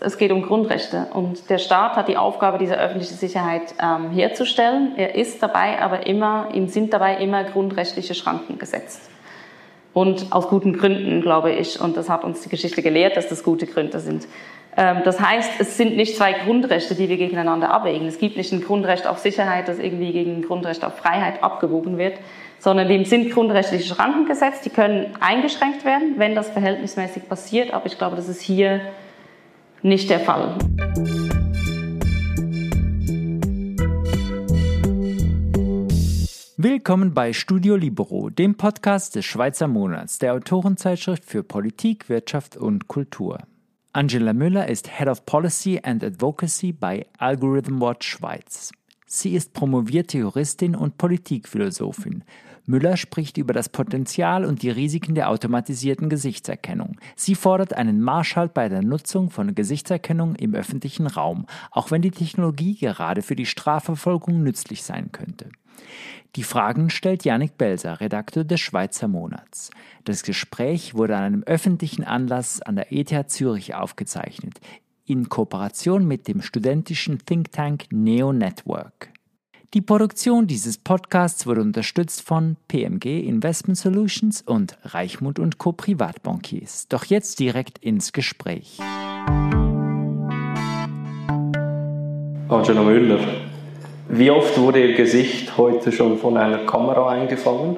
es geht um Grundrechte und der Staat hat die Aufgabe, diese öffentliche Sicherheit ähm, herzustellen. Er ist dabei aber immer, ihm sind dabei immer grundrechtliche Schranken gesetzt. Und aus guten Gründen, glaube ich. Und das hat uns die Geschichte gelehrt, dass das gute Gründe sind. Ähm, das heißt, es sind nicht zwei Grundrechte, die wir gegeneinander abwägen. Es gibt nicht ein Grundrecht auf Sicherheit, das irgendwie gegen ein Grundrecht auf Freiheit abgewogen wird, sondern dem sind grundrechtliche Schranken gesetzt. Die können eingeschränkt werden, wenn das verhältnismäßig passiert. Aber ich glaube, das ist hier nicht der Fall. Willkommen bei Studio Libero, dem Podcast des Schweizer Monats, der Autorenzeitschrift für Politik, Wirtschaft und Kultur. Angela Müller ist Head of Policy and Advocacy bei Algorithm Watch Schweiz. Sie ist promovierte Juristin und Politikphilosophin. Müller spricht über das Potenzial und die Risiken der automatisierten Gesichtserkennung. Sie fordert einen Marschhalt bei der Nutzung von Gesichtserkennung im öffentlichen Raum, auch wenn die Technologie gerade für die Strafverfolgung nützlich sein könnte. Die Fragen stellt Janik Belser, Redakteur des Schweizer Monats. Das Gespräch wurde an einem öffentlichen Anlass an der ETH Zürich aufgezeichnet, in Kooperation mit dem studentischen Think Tank Neo Network. Die Produktion dieses Podcasts wurde unterstützt von PMG Investment Solutions und Reichmund und Co. Privatbankiers. Doch jetzt direkt ins Gespräch. Angela Müller, wie oft wurde Ihr Gesicht heute schon von einer Kamera eingefangen?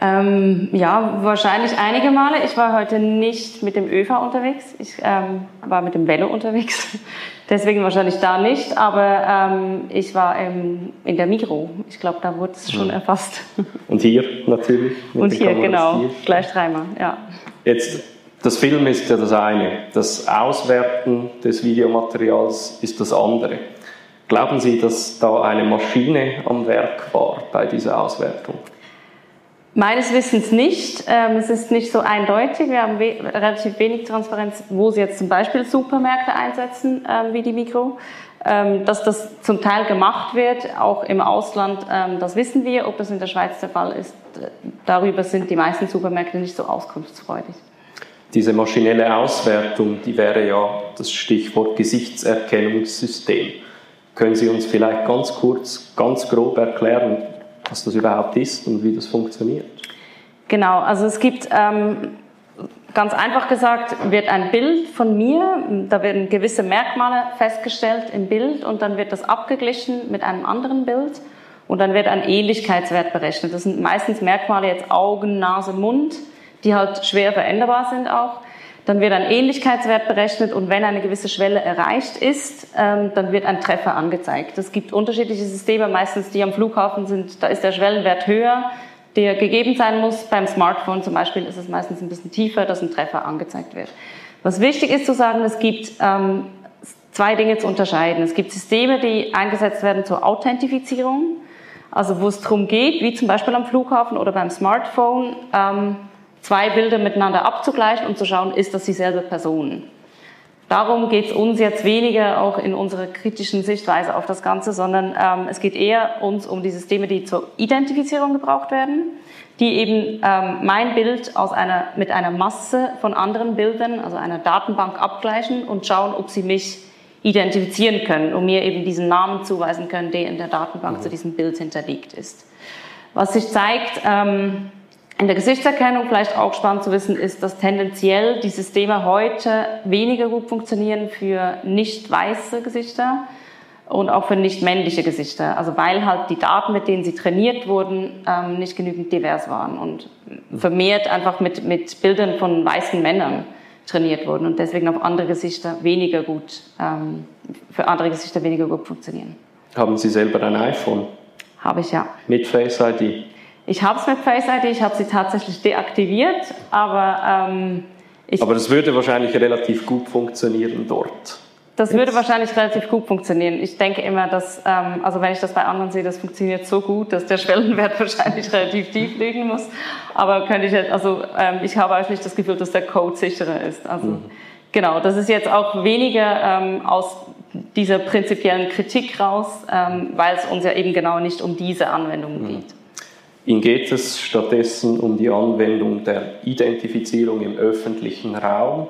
Ähm, ja, wahrscheinlich einige Male. Ich war heute nicht mit dem ÖV unterwegs. Ich ähm, war mit dem Velo unterwegs. Deswegen wahrscheinlich da nicht. Aber ähm, ich war in der Migro. Ich glaube, da wurde es schon mhm. erfasst. Und hier natürlich? Und hier, genau. Hier. Gleich dreimal, ja. Jetzt, das Film ist ja das eine. Das Auswerten des Videomaterials ist das andere. Glauben Sie, dass da eine Maschine am Werk war bei dieser Auswertung? Meines Wissens nicht. Ähm, es ist nicht so eindeutig. Wir haben relativ wenig Transparenz, wo sie jetzt zum Beispiel Supermärkte einsetzen, ähm, wie die Mikro. Ähm, dass das zum Teil gemacht wird, auch im Ausland, das wissen wir. Ob das in der Schweiz der Fall ist, darüber sind die meisten Supermärkte nicht so auskunftsfreudig. Diese maschinelle Auswertung, die wäre ja das Stichwort Gesichtserkennungssystem. Können Sie uns vielleicht ganz kurz, ganz grob erklären, was das überhaupt ist und wie das funktioniert? Genau, also es gibt ähm, ganz einfach gesagt, wird ein Bild von mir, da werden gewisse Merkmale festgestellt im Bild und dann wird das abgeglichen mit einem anderen Bild und dann wird ein Ähnlichkeitswert berechnet. Das sind meistens Merkmale jetzt Augen, Nase, Mund, die halt schwer veränderbar sind auch. Dann wird ein Ähnlichkeitswert berechnet und wenn eine gewisse Schwelle erreicht ist, ähm, dann wird ein Treffer angezeigt. Es gibt unterschiedliche Systeme, meistens die am Flughafen sind, da ist der Schwellenwert höher, der gegeben sein muss. Beim Smartphone zum Beispiel ist es meistens ein bisschen tiefer, dass ein Treffer angezeigt wird. Was wichtig ist zu sagen, es gibt ähm, zwei Dinge zu unterscheiden. Es gibt Systeme, die eingesetzt werden zur Authentifizierung, also wo es darum geht, wie zum Beispiel am Flughafen oder beim Smartphone, ähm, zwei Bilder miteinander abzugleichen und zu schauen, ist das dieselbe Person. Darum geht es uns jetzt weniger auch in unserer kritischen Sichtweise auf das Ganze, sondern ähm, es geht eher uns um die Systeme, die zur Identifizierung gebraucht werden, die eben ähm, mein Bild aus einer, mit einer Masse von anderen Bildern, also einer Datenbank abgleichen und schauen, ob sie mich identifizieren können und mir eben diesen Namen zuweisen können, der in der Datenbank mhm. zu diesem Bild hinterlegt ist. Was sich zeigt, ähm, in der Gesichtserkennung vielleicht auch spannend zu wissen ist, dass tendenziell die Systeme heute weniger gut funktionieren für nicht weiße Gesichter und auch für nicht männliche Gesichter. Also weil halt die Daten, mit denen sie trainiert wurden, ähm, nicht genügend divers waren und vermehrt einfach mit, mit Bildern von weißen Männern trainiert wurden und deswegen auf andere Gesichter weniger gut, ähm, für andere Gesichter weniger gut funktionieren. Haben Sie selber ein iPhone? Habe ich ja. Mit Face ID? Ich habe es mit Face ID, ich habe sie tatsächlich deaktiviert, aber ähm, ich... Aber das würde wahrscheinlich relativ gut funktionieren dort. Das Jetzt. würde wahrscheinlich relativ gut funktionieren. Ich denke immer, dass, ähm, also wenn ich das bei anderen sehe, das funktioniert so gut, dass der Schwellenwert wahrscheinlich relativ tief liegen muss. Aber könnte ich, also ähm, ich habe eigentlich nicht das Gefühl, dass der Code sicherer ist. Also mhm. genau, das ist jetzt auch weniger ähm, aus dieser prinzipiellen Kritik raus, ähm, weil es uns ja eben genau nicht um diese Anwendungen mhm. geht. Ihnen geht es stattdessen um die Anwendung der Identifizierung im öffentlichen Raum.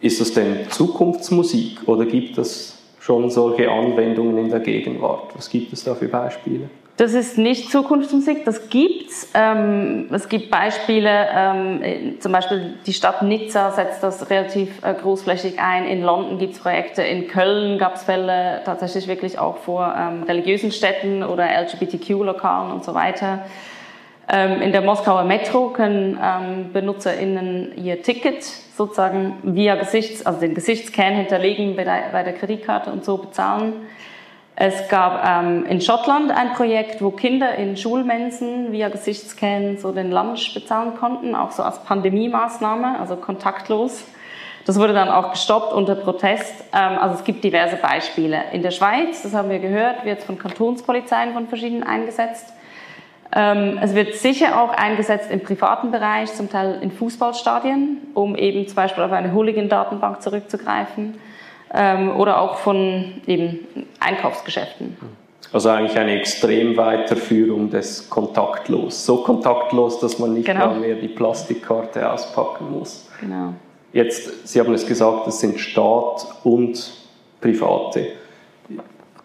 Ist das denn Zukunftsmusik oder gibt es schon solche Anwendungen in der Gegenwart? Was gibt es da für Beispiele? Das ist nicht Zukunftsmusik, das gibt's. Ähm, es gibt Beispiele, ähm, zum Beispiel die Stadt Nizza setzt das relativ äh, großflächig ein. In London gibt's Projekte, in Köln gab's Fälle tatsächlich wirklich auch vor ähm, religiösen Städten oder LGBTQ-Lokalen und so weiter. Ähm, in der Moskauer Metro können ähm, BenutzerInnen ihr Ticket sozusagen via Gesichts, also den Gesichtsscan hinterlegen bei der, bei der Kreditkarte und so bezahlen. Es gab ähm, in Schottland ein Projekt, wo Kinder in Schulmensen via Gesichtsscan so den Lunch bezahlen konnten, auch so als Pandemie-Maßnahme, also kontaktlos. Das wurde dann auch gestoppt unter Protest. Ähm, also es gibt diverse Beispiele. In der Schweiz, das haben wir gehört, wird es von Kantonspolizeien von verschiedenen eingesetzt. Ähm, es wird sicher auch eingesetzt im privaten Bereich, zum Teil in Fußballstadien, um eben zum Beispiel auf eine Hooligan-Datenbank zurückzugreifen ähm, oder auch von eben Einkaufsgeschäften. Also eigentlich eine extrem Weiterführung des kontaktlos. So kontaktlos, dass man nicht genau. mehr die Plastikkarte auspacken muss. Genau. Jetzt, Sie haben es gesagt, es sind Staat und Private.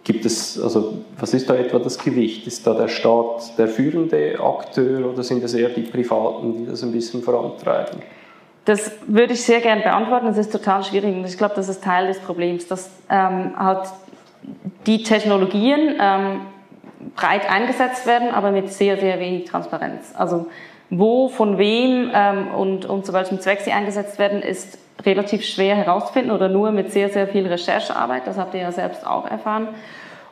Gibt es, also was ist da etwa das Gewicht? Ist da der Staat der führende Akteur oder sind es eher die Privaten, die das ein bisschen vorantreiben? Das würde ich sehr gerne beantworten. Das ist total schwierig und ich glaube, das ist Teil des Problems, dass ähm, halt die Technologien ähm, breit eingesetzt werden, aber mit sehr, sehr wenig Transparenz. Also wo, von wem ähm, und, und zu welchem Zweck sie eingesetzt werden, ist relativ schwer herauszufinden oder nur mit sehr, sehr viel Recherchearbeit. Das habt ihr ja selbst auch erfahren.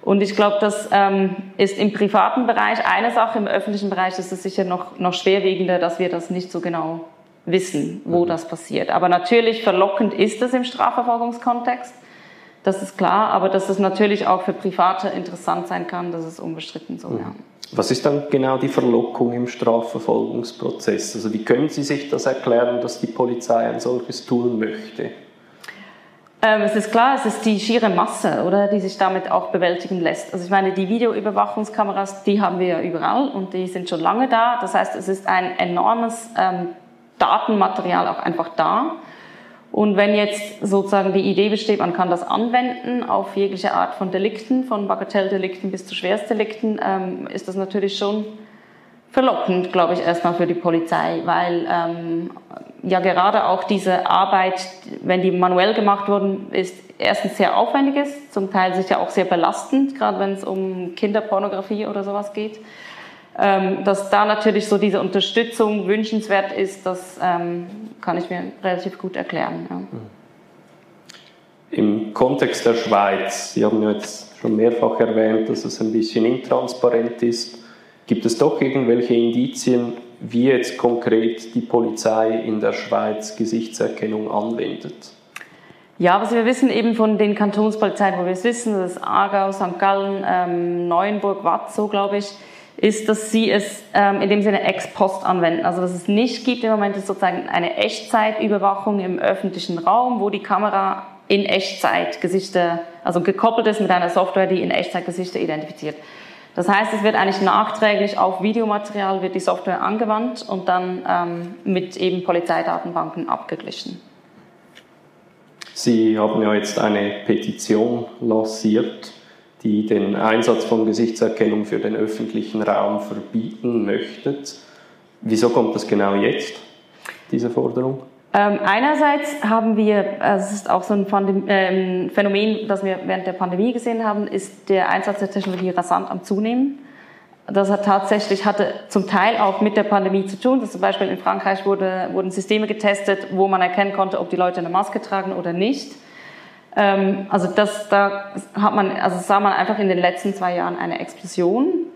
Und ich glaube, das ähm, ist im privaten Bereich eine Sache, im öffentlichen Bereich ist es sicher noch, noch schwerwiegender, dass wir das nicht so genau wissen, wo mhm. das passiert. Aber natürlich verlockend ist es im Strafverfolgungskontext, das ist klar, aber dass es natürlich auch für Private interessant sein kann, das ist unbestritten so. Mhm. Ja. Was ist dann genau die Verlockung im Strafverfolgungsprozess? Also wie können Sie sich das erklären, dass die Polizei ein solches tun möchte? Ähm, es ist klar, es ist die schiere Masse, oder, die sich damit auch bewältigen lässt. Also ich meine, die Videoüberwachungskameras, die haben wir ja überall und die sind schon lange da. Das heißt, es ist ein enormes ähm, Datenmaterial auch einfach da. Und wenn jetzt sozusagen die Idee besteht, man kann das anwenden auf jegliche Art von Delikten, von Bagatelldelikten bis zu Schwerstdelikten, ähm, ist das natürlich schon verlockend, glaube ich, erstmal für die Polizei, weil ähm, ja gerade auch diese Arbeit, wenn die manuell gemacht wurden, ist erstens sehr aufwendig ist, zum Teil sicher auch sehr belastend, gerade wenn es um Kinderpornografie oder sowas geht. Ähm, dass da natürlich so diese Unterstützung wünschenswert ist, das ähm, kann ich mir relativ gut erklären. Ja. Im Kontext der Schweiz, Sie haben ja jetzt schon mehrfach erwähnt, dass es ein bisschen intransparent ist. Gibt es doch irgendwelche Indizien, wie jetzt konkret die Polizei in der Schweiz Gesichtserkennung anwendet? Ja, was wir wissen eben von den Kantonspolizeien, wo wir es wissen, das ist Aargau, St. Gallen, ähm, Neuenburg, Watt, so glaube ich, ist, dass sie es ähm, in dem Sinne ex post anwenden. Also was es nicht gibt im Moment ist sozusagen eine Echtzeitüberwachung im öffentlichen Raum, wo die Kamera in Echtzeit Gesichter, also gekoppelt ist mit einer Software, die in Echtzeit Gesichter identifiziert. Das heißt, es wird eigentlich nachträglich auf Videomaterial wird die Software angewandt und dann ähm, mit eben Polizeidatenbanken abgeglichen. Sie haben ja jetzt eine Petition lanciert die den Einsatz von Gesichtserkennung für den öffentlichen Raum verbieten möchtet. Wieso kommt das genau jetzt, diese Forderung? Ähm, einerseits haben wir, also es ist auch so ein Pandem äh, Phänomen, das wir während der Pandemie gesehen haben, ist der Einsatz der Technologie rasant am Zunehmen. Das hat tatsächlich, hatte zum Teil auch mit der Pandemie zu tun. Dass zum Beispiel in Frankreich wurde, wurden Systeme getestet, wo man erkennen konnte, ob die Leute eine Maske tragen oder nicht. Ähm, also das, da hat man, also sah man einfach in den letzten zwei Jahren eine Explosion.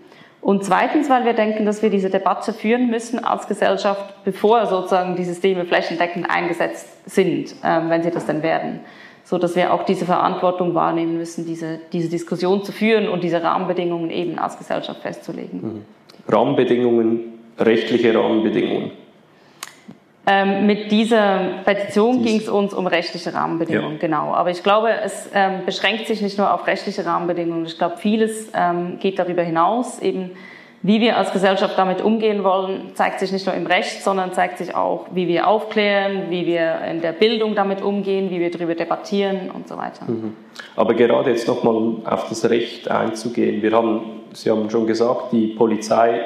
Und zweitens, weil wir denken, dass wir diese Debatte führen müssen als Gesellschaft, bevor sozusagen die Systeme flächendeckend eingesetzt sind, ähm, wenn sie das denn werden. So dass wir auch diese Verantwortung wahrnehmen müssen, diese, diese Diskussion zu führen und diese Rahmenbedingungen eben als Gesellschaft festzulegen. Mhm. Rahmenbedingungen, rechtliche Rahmenbedingungen. Ähm, mit dieser Petition ging es uns um rechtliche Rahmenbedingungen, ja. genau. Aber ich glaube, es ähm, beschränkt sich nicht nur auf rechtliche Rahmenbedingungen. Ich glaube, vieles ähm, geht darüber hinaus. Eben, wie wir als Gesellschaft damit umgehen wollen, zeigt sich nicht nur im Recht, sondern zeigt sich auch, wie wir aufklären, wie wir in der Bildung damit umgehen, wie wir darüber debattieren und so weiter. Mhm. Aber gerade jetzt nochmal auf das Recht einzugehen. Wir haben, Sie haben schon gesagt, die Polizei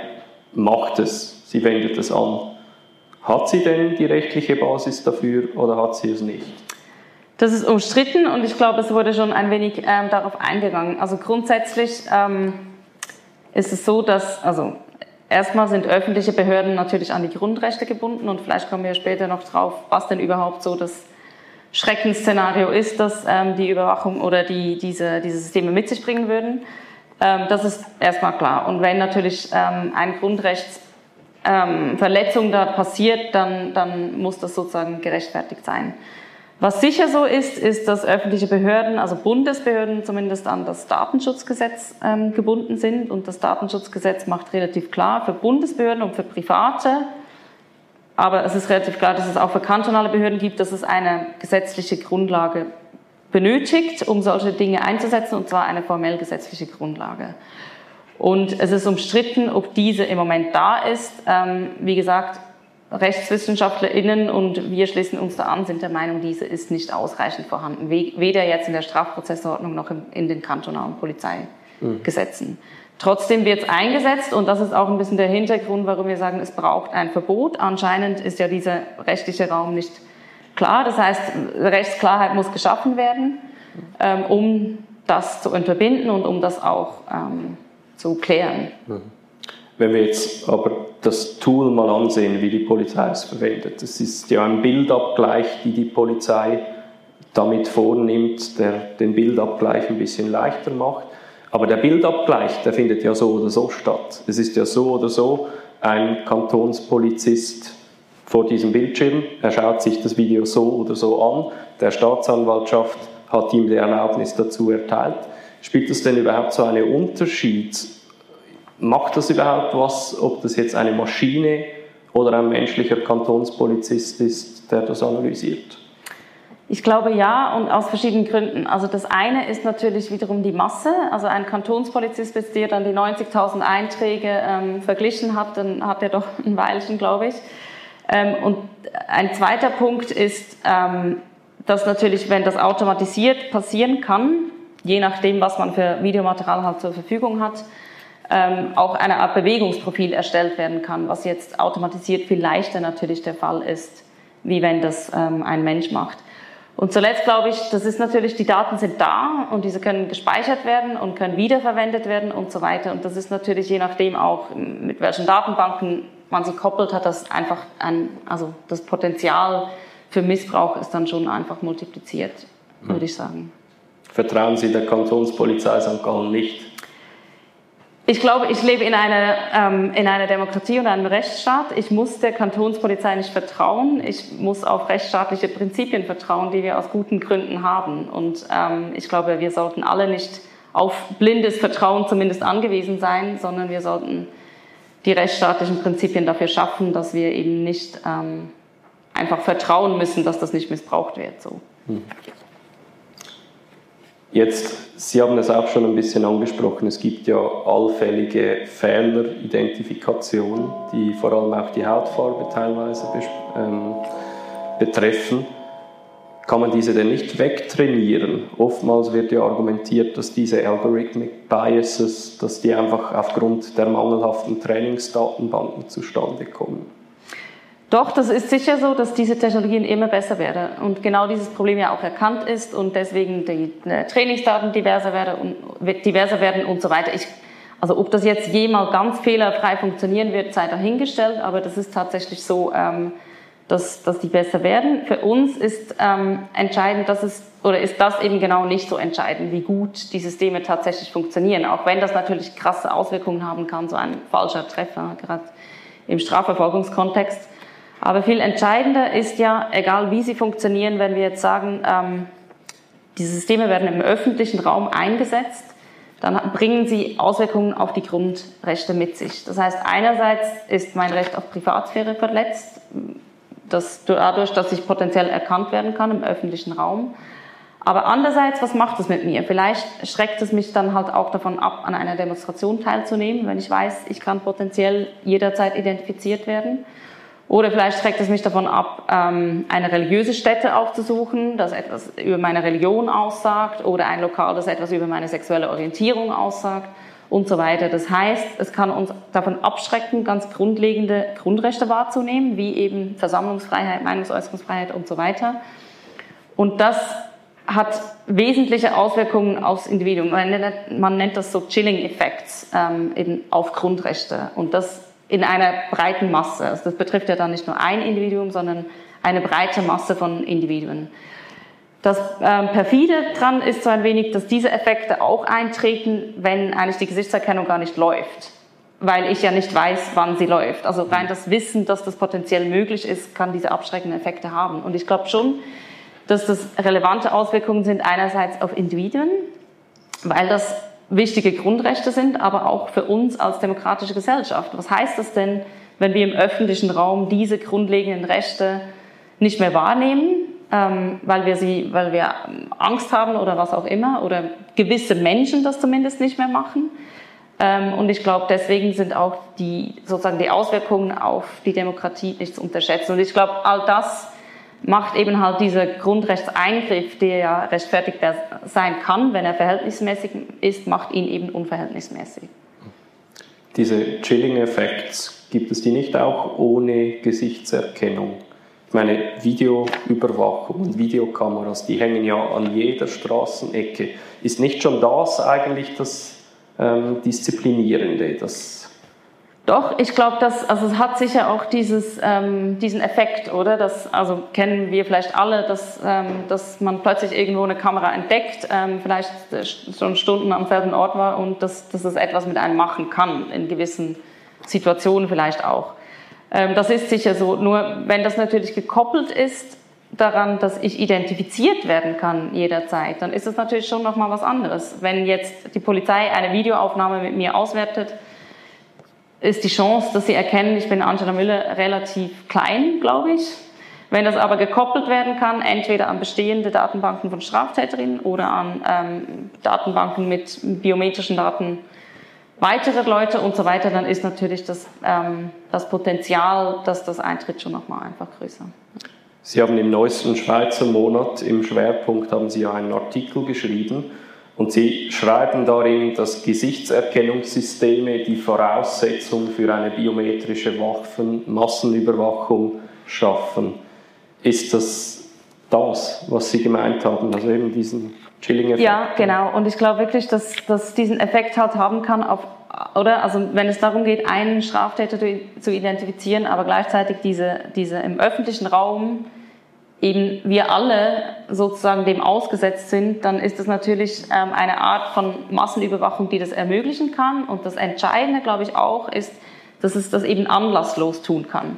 macht es, sie wendet es an. Hat sie denn die rechtliche Basis dafür oder hat sie es nicht? Das ist umstritten und ich glaube, es wurde schon ein wenig ähm, darauf eingegangen. Also grundsätzlich ähm, ist es so, dass, also erstmal sind öffentliche Behörden natürlich an die Grundrechte gebunden und vielleicht kommen wir später noch drauf, was denn überhaupt so das Schreckensszenario ist, dass ähm, die Überwachung oder die, diese, diese Systeme mit sich bringen würden. Ähm, das ist erstmal klar. Und wenn natürlich ähm, ein Grundrechtsverletzung ähm, da passiert, dann, dann muss das sozusagen gerechtfertigt sein. Was sicher so ist, ist, dass öffentliche Behörden, also Bundesbehörden zumindest an das Datenschutzgesetz ähm, gebunden sind. Und das Datenschutzgesetz macht relativ klar für Bundesbehörden und für Private, aber es ist relativ klar, dass es auch für kantonale Behörden gibt, dass es eine gesetzliche Grundlage benötigt, um solche Dinge einzusetzen, und zwar eine formell gesetzliche Grundlage. Und es ist umstritten, ob diese im Moment da ist. Ähm, wie gesagt, RechtswissenschaftlerInnen und wir schließen uns da an, sind der Meinung, diese ist nicht ausreichend vorhanden. Weder jetzt in der Strafprozessordnung noch in den kantonalen Polizeigesetzen. Mhm. Trotzdem wird es eingesetzt und das ist auch ein bisschen der Hintergrund, warum wir sagen, es braucht ein Verbot. Anscheinend ist ja dieser rechtliche Raum nicht klar. Das heißt, Rechtsklarheit muss geschaffen werden, ähm, um das zu unterbinden und um das auch ähm, zu klären. Mhm. Wenn wir jetzt aber das Tool mal ansehen, wie die Polizei es verwendet, das ist ja ein Bildabgleich, die die Polizei damit vornimmt, der den Bildabgleich ein bisschen leichter macht. Aber der Bildabgleich, der findet ja so oder so statt. Es ist ja so oder so ein Kantonspolizist vor diesem Bildschirm, er schaut sich das Video so oder so an, der Staatsanwaltschaft hat ihm die Erlaubnis dazu erteilt. Spielt das denn überhaupt so einen Unterschied, Macht das überhaupt was, ob das jetzt eine Maschine oder ein menschlicher Kantonspolizist ist, der das analysiert? Ich glaube ja und aus verschiedenen Gründen. Also das eine ist natürlich wiederum die Masse. Also ein Kantonspolizist, der dann die 90.000 Einträge ähm, verglichen hat, dann hat er doch ein Weilchen, glaube ich. Ähm, und ein zweiter Punkt ist, ähm, dass natürlich, wenn das automatisiert passieren kann, je nachdem, was man für Videomaterial halt zur Verfügung hat, ähm, auch eine Art Bewegungsprofil erstellt werden kann, was jetzt automatisiert viel leichter natürlich der Fall ist, wie wenn das ähm, ein Mensch macht. Und zuletzt glaube ich, das ist natürlich, die Daten sind da und diese können gespeichert werden und können wiederverwendet werden und so weiter. Und das ist natürlich je nachdem auch, mit welchen Datenbanken man sie koppelt, hat das einfach ein, also das Potenzial für Missbrauch ist dann schon einfach multipliziert, würde ich sagen. Vertrauen Sie der Kantonspolizei St. Gallen nicht? Ich glaube, ich lebe in einer, ähm, in einer Demokratie und einem Rechtsstaat. Ich muss der Kantonspolizei nicht vertrauen. Ich muss auf rechtsstaatliche Prinzipien vertrauen, die wir aus guten Gründen haben. Und ähm, ich glaube, wir sollten alle nicht auf blindes Vertrauen zumindest angewiesen sein, sondern wir sollten die rechtsstaatlichen Prinzipien dafür schaffen, dass wir eben nicht ähm, einfach vertrauen müssen, dass das nicht missbraucht wird. So. Hm. Jetzt, Sie haben es auch schon ein bisschen angesprochen, es gibt ja allfällige Fehleridentifikation, die vor allem auch die Hautfarbe teilweise ähm, betreffen. Kann man diese denn nicht wegtrainieren? Oftmals wird ja argumentiert, dass diese Algorithmic Biases, dass die einfach aufgrund der mangelhaften Trainingsdatenbanken zustande kommen. Doch, das ist sicher so, dass diese Technologien immer besser werden und genau dieses Problem ja auch erkannt ist und deswegen die äh, Trainingsdaten diverser werden und, diverser werden und so weiter. Ich, also ob das jetzt jemals ganz fehlerfrei funktionieren wird, sei dahingestellt, aber das ist tatsächlich so, ähm, dass, dass die besser werden. Für uns ist ähm, entscheidend, dass es oder ist das eben genau nicht so entscheidend, wie gut die Systeme tatsächlich funktionieren, auch wenn das natürlich krasse Auswirkungen haben kann, so ein falscher Treffer, gerade im Strafverfolgungskontext. Aber viel entscheidender ist ja, egal wie sie funktionieren, wenn wir jetzt sagen, ähm, diese Systeme werden im öffentlichen Raum eingesetzt, dann bringen sie Auswirkungen auf die Grundrechte mit sich. Das heißt, einerseits ist mein Recht auf Privatsphäre verletzt, dass dadurch, dass ich potenziell erkannt werden kann im öffentlichen Raum. Aber andererseits, was macht es mit mir? Vielleicht schreckt es mich dann halt auch davon ab, an einer Demonstration teilzunehmen, wenn ich weiß, ich kann potenziell jederzeit identifiziert werden. Oder vielleicht schreckt es mich davon ab, ähm, eine religiöse Stätte aufzusuchen, das etwas über meine Religion aussagt, oder ein Lokal, das etwas über meine sexuelle Orientierung aussagt und so weiter. Das heißt, es kann uns davon abschrecken, ganz grundlegende Grundrechte wahrzunehmen, wie eben Versammlungsfreiheit, Meinungsäußerungsfreiheit und so weiter. Und das hat wesentliche Auswirkungen aufs Individuum. Man nennt das so Chilling Effects ähm, eben auf Grundrechte. Und das in einer breiten Masse. Also das betrifft ja dann nicht nur ein Individuum, sondern eine breite Masse von Individuen. Das ähm, perfide dran ist so ein wenig, dass diese Effekte auch eintreten, wenn eigentlich die Gesichtserkennung gar nicht läuft, weil ich ja nicht weiß, wann sie läuft. Also rein das Wissen, dass das potenziell möglich ist, kann diese abschreckenden Effekte haben. Und ich glaube schon, dass das relevante Auswirkungen sind einerseits auf Individuen, weil das wichtige Grundrechte sind, aber auch für uns als demokratische Gesellschaft. Was heißt das denn, wenn wir im öffentlichen Raum diese grundlegenden Rechte nicht mehr wahrnehmen, ähm, weil wir sie, weil wir Angst haben oder was auch immer, oder gewisse Menschen das zumindest nicht mehr machen? Ähm, und ich glaube, deswegen sind auch die sozusagen die Auswirkungen auf die Demokratie nicht zu unterschätzen. Und ich glaube, all das macht eben halt dieser Grundrechtseingriff, der ja rechtfertigbar sein kann, wenn er verhältnismäßig ist, macht ihn eben unverhältnismäßig. Diese Chilling-Effekte, gibt es die nicht auch ohne Gesichtserkennung? Ich meine, Videoüberwachung und Videokameras, die hängen ja an jeder Straßenecke. Ist nicht schon das eigentlich das ähm, Disziplinierende, das doch, ich glaube, dass also es hat sicher auch dieses, ähm, diesen Effekt, oder? Das, also kennen wir vielleicht alle, dass, ähm, dass man plötzlich irgendwo eine Kamera entdeckt, ähm, vielleicht schon Stunden am selben Ort war und dass, dass es etwas mit einem machen kann, in gewissen Situationen vielleicht auch. Ähm, das ist sicher so. Nur wenn das natürlich gekoppelt ist daran, dass ich identifiziert werden kann jederzeit, dann ist es natürlich schon nochmal was anderes. Wenn jetzt die Polizei eine Videoaufnahme mit mir auswertet, ist die Chance, dass Sie erkennen, ich bin Angela Müller, relativ klein, glaube ich. Wenn das aber gekoppelt werden kann, entweder an bestehende Datenbanken von Straftäterinnen oder an ähm, Datenbanken mit biometrischen Daten weiterer Leute und so weiter, dann ist natürlich das, ähm, das Potenzial, dass das eintritt, schon nochmal einfach größer. Sie haben im neuesten Schweizer Monat im Schwerpunkt haben Sie einen Artikel geschrieben, und sie schreiben darin, dass Gesichtserkennungssysteme die Voraussetzung für eine biometrische Waffen Massenüberwachung schaffen. Ist das das, was Sie gemeint haben, also eben diesen Chilling-Effekt? Ja, genau. Und ich glaube wirklich, dass das diesen Effekt halt haben kann auf oder? Also wenn es darum geht, einen Straftäter zu identifizieren, aber gleichzeitig diese, diese im öffentlichen Raum eben wir alle sozusagen dem ausgesetzt sind, dann ist das natürlich ähm, eine Art von Massenüberwachung, die das ermöglichen kann. Und das Entscheidende, glaube ich, auch ist, dass es das eben anlasslos tun kann.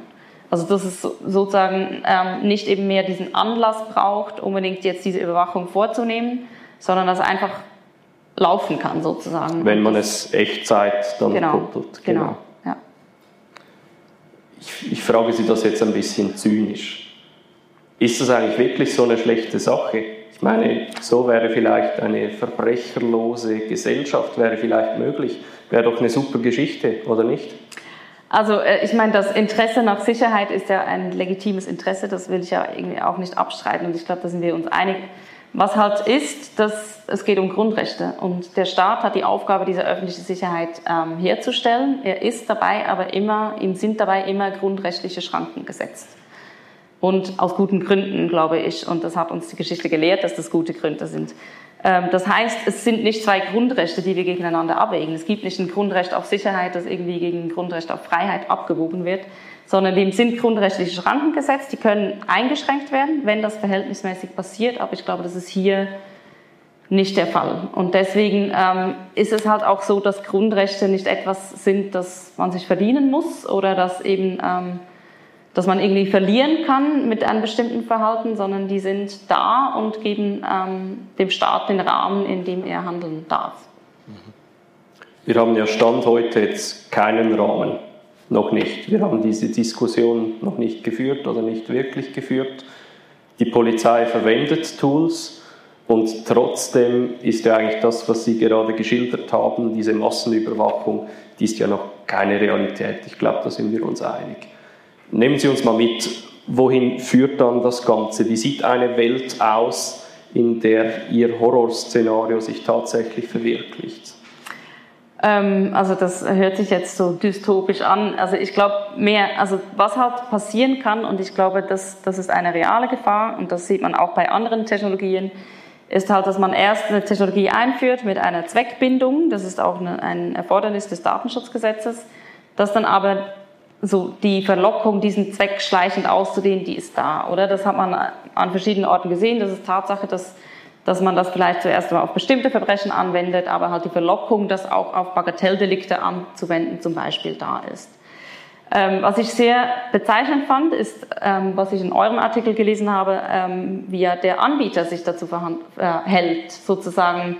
Also dass es sozusagen ähm, nicht eben mehr diesen Anlass braucht, unbedingt jetzt diese Überwachung vorzunehmen, sondern dass es einfach laufen kann sozusagen. Wenn man es Echtzeit dann genau, koppelt. Genau. genau. Ja. Ich, ich frage Sie das jetzt ein bisschen zynisch. Ist das eigentlich wirklich so eine schlechte Sache? Ich meine, so wäre vielleicht eine verbrecherlose Gesellschaft wäre vielleicht möglich. Wäre doch eine super Geschichte, oder nicht? Also äh, ich meine, das Interesse nach Sicherheit ist ja ein legitimes Interesse, das will ich ja irgendwie auch nicht abstreiten und ich glaube, da sind wir uns einig. Was halt ist, dass es geht um Grundrechte und der Staat hat die Aufgabe, diese öffentliche Sicherheit ähm, herzustellen. Er ist dabei aber immer, ihm sind dabei immer grundrechtliche Schranken gesetzt. Und aus guten Gründen, glaube ich. Und das hat uns die Geschichte gelehrt, dass das gute Gründe sind. Ähm, das heißt, es sind nicht zwei Grundrechte, die wir gegeneinander abwägen. Es gibt nicht ein Grundrecht auf Sicherheit, das irgendwie gegen ein Grundrecht auf Freiheit abgewogen wird, sondern dem sind grundrechtliche Schranken gesetzt. Die können eingeschränkt werden, wenn das verhältnismäßig passiert. Aber ich glaube, das ist hier nicht der Fall. Und deswegen ähm, ist es halt auch so, dass Grundrechte nicht etwas sind, das man sich verdienen muss oder das eben ähm, dass man irgendwie verlieren kann mit einem bestimmten Verhalten, sondern die sind da und geben ähm, dem Staat den Rahmen, in dem er handeln darf. Wir haben ja Stand heute jetzt keinen Rahmen, noch nicht. Wir haben diese Diskussion noch nicht geführt oder nicht wirklich geführt. Die Polizei verwendet Tools. Und trotzdem ist ja eigentlich das, was Sie gerade geschildert haben, diese Massenüberwachung, die ist ja noch keine Realität. Ich glaube, da sind wir uns einig. Nehmen Sie uns mal mit, wohin führt dann das Ganze? Wie sieht eine Welt aus, in der Ihr Horrorszenario sich tatsächlich verwirklicht? Ähm, also das hört sich jetzt so dystopisch an. Also ich glaube mehr, also was halt passieren kann, und ich glaube, das, das ist eine reale Gefahr, und das sieht man auch bei anderen Technologien, ist halt, dass man erst eine Technologie einführt mit einer Zweckbindung, das ist auch ein Erfordernis des Datenschutzgesetzes, dass dann aber so die Verlockung, diesen Zweck schleichend auszudehnen, die ist da, oder? Das hat man an verschiedenen Orten gesehen. Das ist Tatsache, dass, dass man das vielleicht zuerst mal auf bestimmte Verbrechen anwendet, aber halt die Verlockung, das auch auf Bagatelldelikte anzuwenden, zum Beispiel da ist. Ähm, was ich sehr bezeichnend fand, ist, ähm, was ich in eurem Artikel gelesen habe, ähm, wie ja der Anbieter sich dazu verhält, äh, sozusagen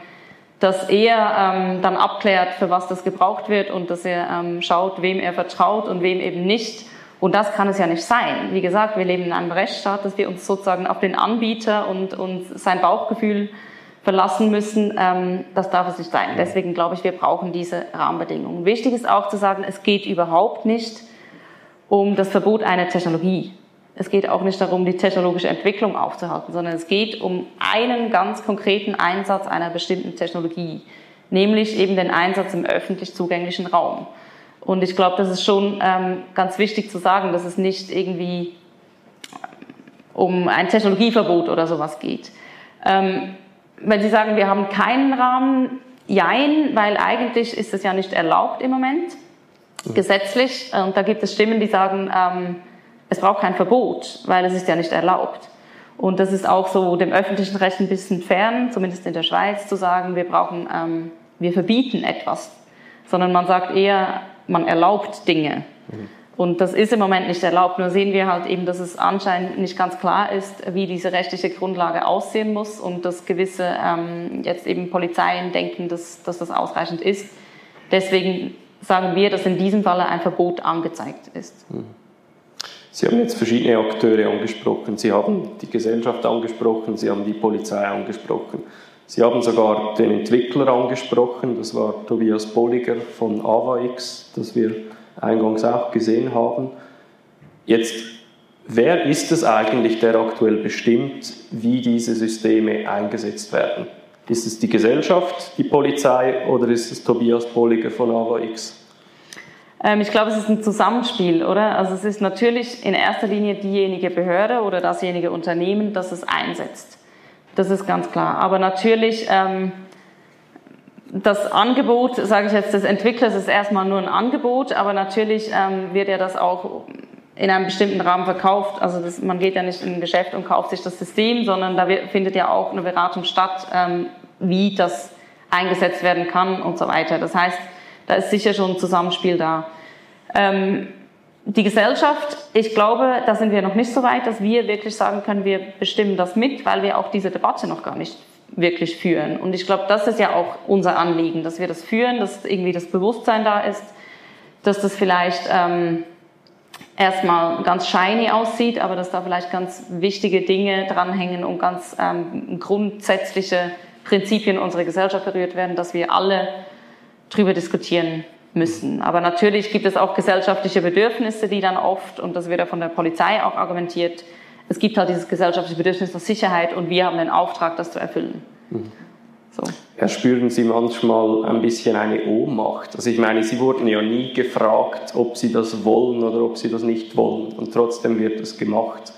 dass er ähm, dann abklärt, für was das gebraucht wird und dass er ähm, schaut, wem er vertraut und wem eben nicht. Und das kann es ja nicht sein. Wie gesagt, wir leben in einem Rechtsstaat, dass wir uns sozusagen auf den Anbieter und, und sein Bauchgefühl verlassen müssen. Ähm, das darf es nicht sein. Deswegen glaube ich, wir brauchen diese Rahmenbedingungen. Wichtig ist auch zu sagen, es geht überhaupt nicht um das Verbot einer Technologie. Es geht auch nicht darum, die technologische Entwicklung aufzuhalten, sondern es geht um einen ganz konkreten Einsatz einer bestimmten Technologie, nämlich eben den Einsatz im öffentlich zugänglichen Raum. Und ich glaube, das ist schon ähm, ganz wichtig zu sagen, dass es nicht irgendwie um ein Technologieverbot oder sowas geht. Ähm, wenn Sie sagen, wir haben keinen Rahmen, jein, weil eigentlich ist es ja nicht erlaubt im Moment, gesetzlich. Und da gibt es Stimmen, die sagen, ähm, es braucht kein Verbot, weil es ist ja nicht erlaubt. Und das ist auch so dem öffentlichen Recht ein bisschen fern, zumindest in der Schweiz, zu sagen, wir brauchen, ähm, wir verbieten etwas, sondern man sagt eher, man erlaubt Dinge. Mhm. Und das ist im Moment nicht erlaubt. Nur sehen wir halt eben, dass es anscheinend nicht ganz klar ist, wie diese rechtliche Grundlage aussehen muss und dass gewisse ähm, jetzt eben Polizeien denken, dass, dass das ausreichend ist. Deswegen sagen wir, dass in diesem Falle ein Verbot angezeigt ist. Mhm. Sie haben jetzt verschiedene Akteure angesprochen. Sie haben die Gesellschaft angesprochen, Sie haben die Polizei angesprochen. Sie haben sogar den Entwickler angesprochen, das war Tobias Bolliger von AvaX, das wir eingangs auch gesehen haben. Jetzt, wer ist es eigentlich, der aktuell bestimmt, wie diese Systeme eingesetzt werden? Ist es die Gesellschaft, die Polizei oder ist es Tobias Bolliger von AvaX? Ähm, ich glaube, es ist ein Zusammenspiel, oder? Also es ist natürlich in erster Linie diejenige Behörde oder dasjenige Unternehmen, das es einsetzt. Das ist ganz klar. Aber natürlich ähm, das Angebot, sage ich jetzt des Entwicklers, ist erstmal nur ein Angebot, aber natürlich ähm, wird ja das auch in einem bestimmten Rahmen verkauft. Also das, man geht ja nicht in ein Geschäft und kauft sich das System, sondern da findet ja auch eine Beratung statt, wie das eingesetzt werden kann und so weiter. Das heißt, da ist sicher schon ein Zusammenspiel da. Ähm, die Gesellschaft, ich glaube, da sind wir noch nicht so weit, dass wir wirklich sagen können, wir bestimmen das mit, weil wir auch diese Debatte noch gar nicht wirklich führen. Und ich glaube, das ist ja auch unser Anliegen, dass wir das führen, dass irgendwie das Bewusstsein da ist, dass das vielleicht ähm, erstmal ganz shiny aussieht, aber dass da vielleicht ganz wichtige Dinge dranhängen und ganz ähm, grundsätzliche Prinzipien unserer Gesellschaft berührt werden, dass wir alle drüber diskutieren müssen. Aber natürlich gibt es auch gesellschaftliche Bedürfnisse, die dann oft, und das wird ja von der Polizei auch argumentiert, es gibt halt dieses gesellschaftliche Bedürfnis nach Sicherheit und wir haben den Auftrag, das zu erfüllen. Mhm. So. Ja, spüren Sie manchmal ein bisschen eine Ohnmacht? Also ich meine, Sie wurden ja nie gefragt, ob Sie das wollen oder ob Sie das nicht wollen. Und trotzdem wird es gemacht.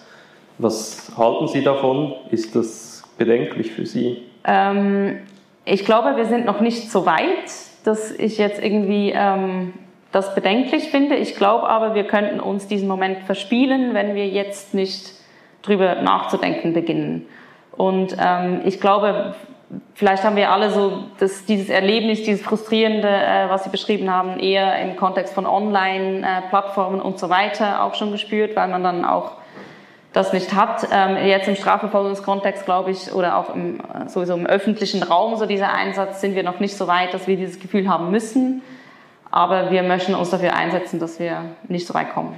Was halten Sie davon? Ist das bedenklich für Sie? Ähm, ich glaube, wir sind noch nicht so weit dass ich jetzt irgendwie ähm, das bedenklich finde. Ich glaube aber, wir könnten uns diesen Moment verspielen, wenn wir jetzt nicht drüber nachzudenken beginnen. Und ähm, ich glaube, vielleicht haben wir alle so das, dieses Erlebnis, dieses Frustrierende, äh, was Sie beschrieben haben, eher im Kontext von Online-Plattformen und so weiter auch schon gespürt, weil man dann auch das nicht hat. Ähm, jetzt im Strafverfolgungskontext, glaube ich, oder auch im, äh, sowieso im öffentlichen Raum, so dieser Einsatz, sind wir noch nicht so weit, dass wir dieses Gefühl haben müssen. Aber wir möchten uns dafür einsetzen, dass wir nicht so weit kommen.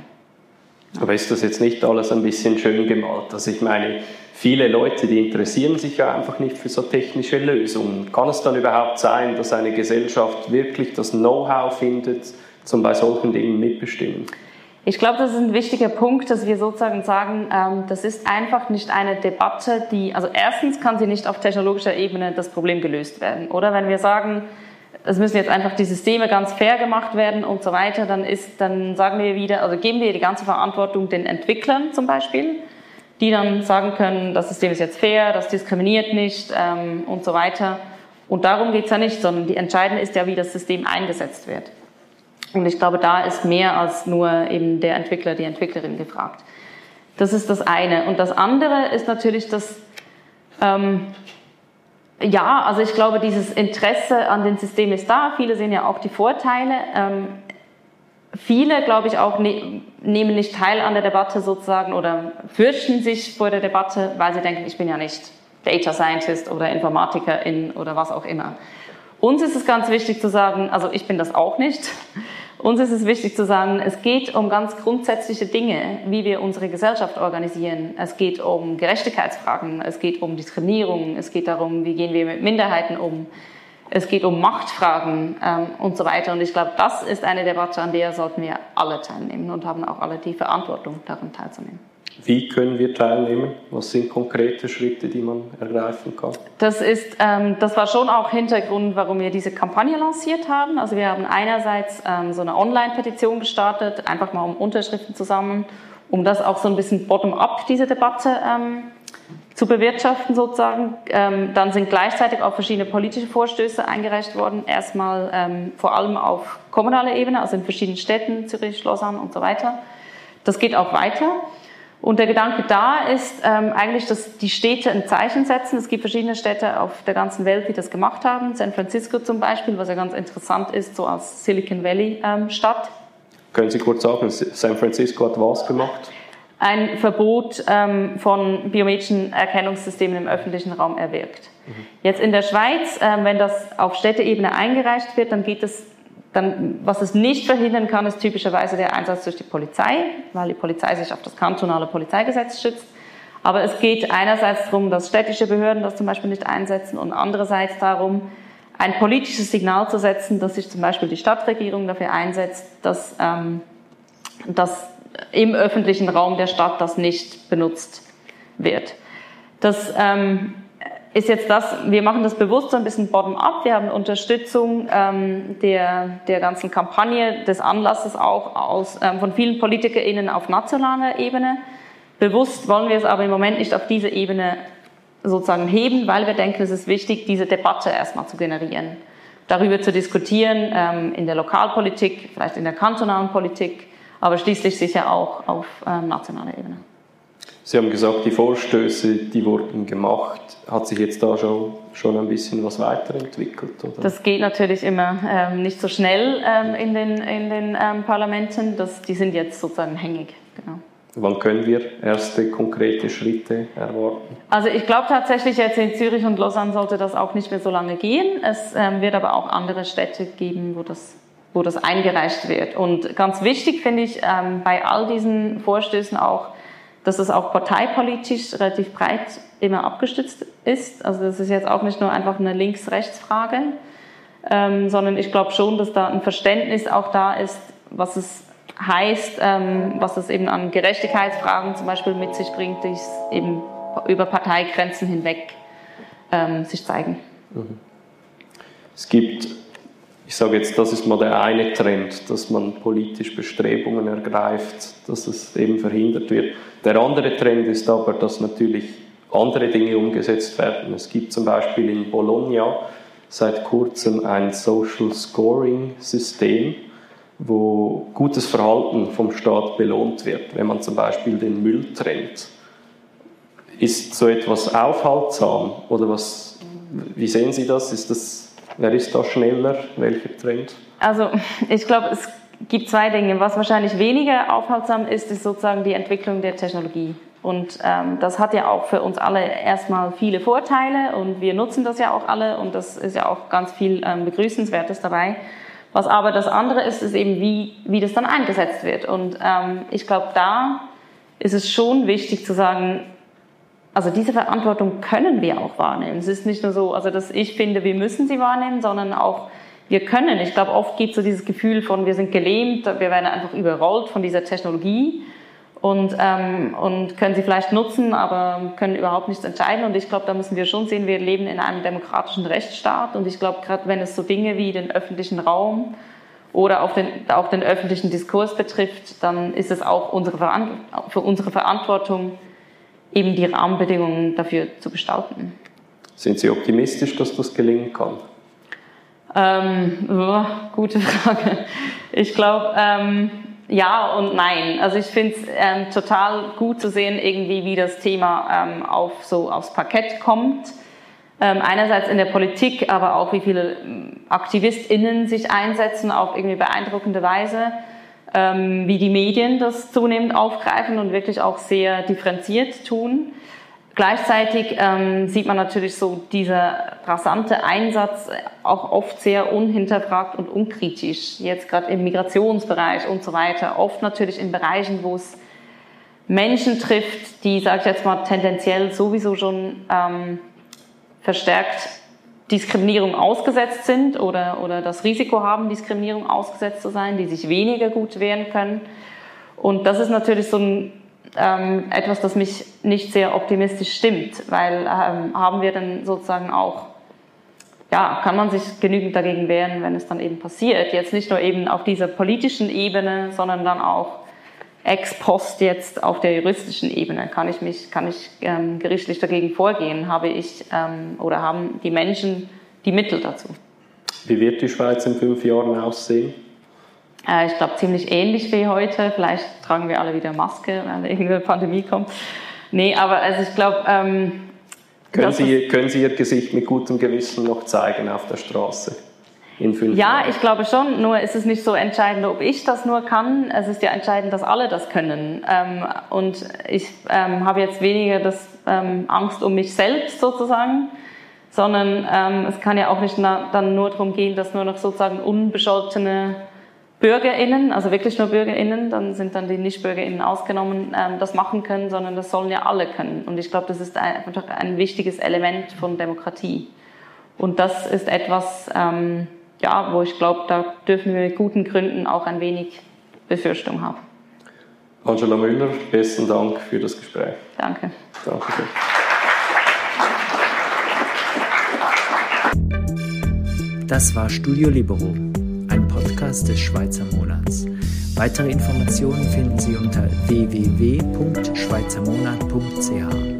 Aber ist das jetzt nicht alles ein bisschen schön gemalt? Also ich meine, viele Leute, die interessieren sich ja einfach nicht für so technische Lösungen. Kann es dann überhaupt sein, dass eine Gesellschaft wirklich das Know-how findet, zum bei solchen Dingen mitbestimmen? Ich glaube, das ist ein wichtiger Punkt, dass wir sozusagen sagen, ähm, das ist einfach nicht eine Debatte, die, also erstens kann sie nicht auf technologischer Ebene das Problem gelöst werden. Oder wenn wir sagen, es müssen jetzt einfach die Systeme ganz fair gemacht werden und so weiter, dann ist, dann sagen wir wieder, also geben wir die ganze Verantwortung den Entwicklern zum Beispiel, die dann sagen können, das System ist jetzt fair, das diskriminiert nicht ähm, und so weiter. Und darum geht's ja nicht, sondern die entscheidende ist ja, wie das System eingesetzt wird. Und ich glaube, da ist mehr als nur eben der Entwickler, die Entwicklerin gefragt. Das ist das eine. Und das andere ist natürlich das, ähm, ja, also ich glaube, dieses Interesse an dem System ist da. Viele sehen ja auch die Vorteile. Ähm, viele, glaube ich, auch ne nehmen nicht teil an der Debatte sozusagen oder fürchten sich vor der Debatte, weil sie denken, ich bin ja nicht Data Scientist oder Informatikerin oder was auch immer. Uns ist es ganz wichtig zu sagen, also ich bin das auch nicht. Uns ist es wichtig zu sagen, es geht um ganz grundsätzliche Dinge, wie wir unsere Gesellschaft organisieren. Es geht um Gerechtigkeitsfragen, es geht um Diskriminierung, es geht darum, wie gehen wir mit Minderheiten um, es geht um Machtfragen ähm, und so weiter. Und ich glaube, das ist eine Debatte, an der sollten wir alle teilnehmen und haben auch alle die Verantwortung, daran teilzunehmen. Wie können wir teilnehmen? Was sind konkrete Schritte, die man ergreifen kann? Das, ist, ähm, das war schon auch Hintergrund, warum wir diese Kampagne lanciert haben. Also wir haben einerseits ähm, so eine Online-Petition gestartet, einfach mal um Unterschriften zusammen, um das auch so ein bisschen bottom-up, diese Debatte ähm, zu bewirtschaften sozusagen. Ähm, dann sind gleichzeitig auch verschiedene politische Vorstöße eingereicht worden. Erstmal ähm, vor allem auf kommunaler Ebene, also in verschiedenen Städten, Zürich, Lausanne und so weiter. Das geht auch weiter. Und der Gedanke da ist ähm, eigentlich, dass die Städte ein Zeichen setzen. Es gibt verschiedene Städte auf der ganzen Welt, die das gemacht haben. San Francisco zum Beispiel, was ja ganz interessant ist, so als Silicon Valley ähm, Stadt. Können Sie kurz sagen, San Francisco hat was gemacht? Ein Verbot ähm, von biometrischen Erkennungssystemen im öffentlichen Raum erwirkt. Mhm. Jetzt in der Schweiz, ähm, wenn das auf Städteebene eingereicht wird, dann geht es dann, was es nicht verhindern kann, ist typischerweise der Einsatz durch die Polizei, weil die Polizei sich auf das kantonale Polizeigesetz schützt. Aber es geht einerseits darum, dass städtische Behörden das zum Beispiel nicht einsetzen und andererseits darum, ein politisches Signal zu setzen, dass sich zum Beispiel die Stadtregierung dafür einsetzt, dass, ähm, dass im öffentlichen Raum der Stadt das nicht benutzt wird. Das ähm, ist jetzt das, wir machen das bewusst so ein bisschen bottom-up. Wir haben Unterstützung ähm, der, der ganzen Kampagne, des Anlasses auch aus, ähm, von vielen PolitikerInnen auf nationaler Ebene. Bewusst wollen wir es aber im Moment nicht auf diese Ebene sozusagen heben, weil wir denken, es ist wichtig, diese Debatte erstmal zu generieren. Darüber zu diskutieren ähm, in der Lokalpolitik, vielleicht in der kantonalen Politik, aber schließlich sicher auch auf ähm, nationaler Ebene. Sie haben gesagt, die Vorstöße, die wurden gemacht. Hat sich jetzt da schon, schon ein bisschen was weiterentwickelt? Oder? Das geht natürlich immer ähm, nicht so schnell ähm, in den, in den ähm, Parlamenten. Das, die sind jetzt sozusagen hängig. Genau. Wann können wir erste konkrete Schritte erwarten? Also ich glaube tatsächlich jetzt in Zürich und Lausanne sollte das auch nicht mehr so lange gehen. Es ähm, wird aber auch andere Städte geben, wo das, wo das eingereicht wird. Und ganz wichtig finde ich ähm, bei all diesen Vorstößen auch, dass es auch parteipolitisch relativ breit immer abgestützt ist. Also das ist jetzt auch nicht nur einfach eine Links-Rechts-Frage, ähm, sondern ich glaube schon, dass da ein Verständnis auch da ist, was es heißt, ähm, was es eben an Gerechtigkeitsfragen zum Beispiel mit sich bringt, die eben über Parteigrenzen hinweg ähm, sich zeigen. Mhm. Es gibt ich sage jetzt, das ist mal der eine Trend, dass man politisch Bestrebungen ergreift, dass es eben verhindert wird. Der andere Trend ist aber, dass natürlich andere Dinge umgesetzt werden. Es gibt zum Beispiel in Bologna seit kurzem ein Social Scoring System, wo gutes Verhalten vom Staat belohnt wird, wenn man zum Beispiel den Müll trennt. Ist so etwas aufhaltsam oder was, wie sehen Sie das? Ist das Wer ist da schneller? Welcher Trend? Also ich glaube, es gibt zwei Dinge. Was wahrscheinlich weniger aufhaltsam ist, ist sozusagen die Entwicklung der Technologie. Und ähm, das hat ja auch für uns alle erstmal viele Vorteile und wir nutzen das ja auch alle und das ist ja auch ganz viel ähm, Begrüßenswertes dabei. Was aber das andere ist, ist eben, wie, wie das dann eingesetzt wird. Und ähm, ich glaube, da ist es schon wichtig zu sagen, also diese Verantwortung können wir auch wahrnehmen. Es ist nicht nur so, also dass ich finde, wir müssen sie wahrnehmen, sondern auch wir können. Ich glaube, oft es so dieses Gefühl von, wir sind gelähmt, wir werden einfach überrollt von dieser Technologie und, ähm, und können sie vielleicht nutzen, aber können überhaupt nichts entscheiden. Und ich glaube, da müssen wir schon sehen, wir leben in einem demokratischen Rechtsstaat und ich glaube, gerade wenn es so Dinge wie den öffentlichen Raum oder auch den, auch den öffentlichen Diskurs betrifft, dann ist es auch unsere für unsere Verantwortung, eben die Rahmenbedingungen dafür zu gestalten. Sind Sie optimistisch, dass das gelingen kann? Ähm, oh, gute Frage. Ich glaube, ähm, ja und nein. Also ich finde es ähm, total gut zu sehen, irgendwie, wie das Thema ähm, auf so aufs Parkett kommt. Ähm, einerseits in der Politik, aber auch wie viele ähm, AktivistInnen sich einsetzen auf irgendwie beeindruckende Weise ähm, wie die Medien das zunehmend aufgreifen und wirklich auch sehr differenziert tun. Gleichzeitig ähm, sieht man natürlich so dieser rasante Einsatz auch oft sehr unhinterfragt und unkritisch, jetzt gerade im Migrationsbereich und so weiter. Oft natürlich in Bereichen, wo es Menschen trifft, die, sage ich jetzt mal, tendenziell sowieso schon ähm, verstärkt Diskriminierung ausgesetzt sind oder, oder das Risiko haben, Diskriminierung ausgesetzt zu sein, die sich weniger gut wehren können. Und das ist natürlich so ein, ähm, etwas, das mich nicht sehr optimistisch stimmt, weil ähm, haben wir dann sozusagen auch, ja, kann man sich genügend dagegen wehren, wenn es dann eben passiert. Jetzt nicht nur eben auf dieser politischen Ebene, sondern dann auch ex post jetzt auf der juristischen Ebene kann ich mich, kann ich ähm, gerichtlich dagegen vorgehen, habe ich ähm, oder haben die Menschen die Mittel dazu. Wie wird die Schweiz in fünf Jahren aussehen? Äh, ich glaube ziemlich ähnlich wie heute. Vielleicht tragen wir alle wieder Maske, weil irgendeine Pandemie kommt. Nee, aber also ich glaube. Ähm, können, Sie, können Sie Ihr Gesicht mit gutem Gewissen noch zeigen auf der Straße? In fünf ja, Jahren? ich glaube schon. Nur ist es nicht so entscheidend, ob ich das nur kann. Es ist ja entscheidend, dass alle das können. Ähm, und ich ähm, habe jetzt weniger das ähm, Angst um mich selbst sozusagen, sondern es kann ja auch nicht dann nur darum gehen, dass nur noch sozusagen unbescholtene BürgerInnen, also wirklich nur BürgerInnen, dann sind dann die Nicht-BürgerInnen ausgenommen, das machen können, sondern das sollen ja alle können. Und ich glaube, das ist einfach ein wichtiges Element von Demokratie. Und das ist etwas, ja, wo ich glaube, da dürfen wir mit guten Gründen auch ein wenig Befürchtung haben. Angela Müller, besten Dank für das Gespräch. Danke. Danke schön. Das war Studio Libero, ein Podcast des Schweizer Monats. Weitere Informationen finden Sie unter www.schweizermonat.ch.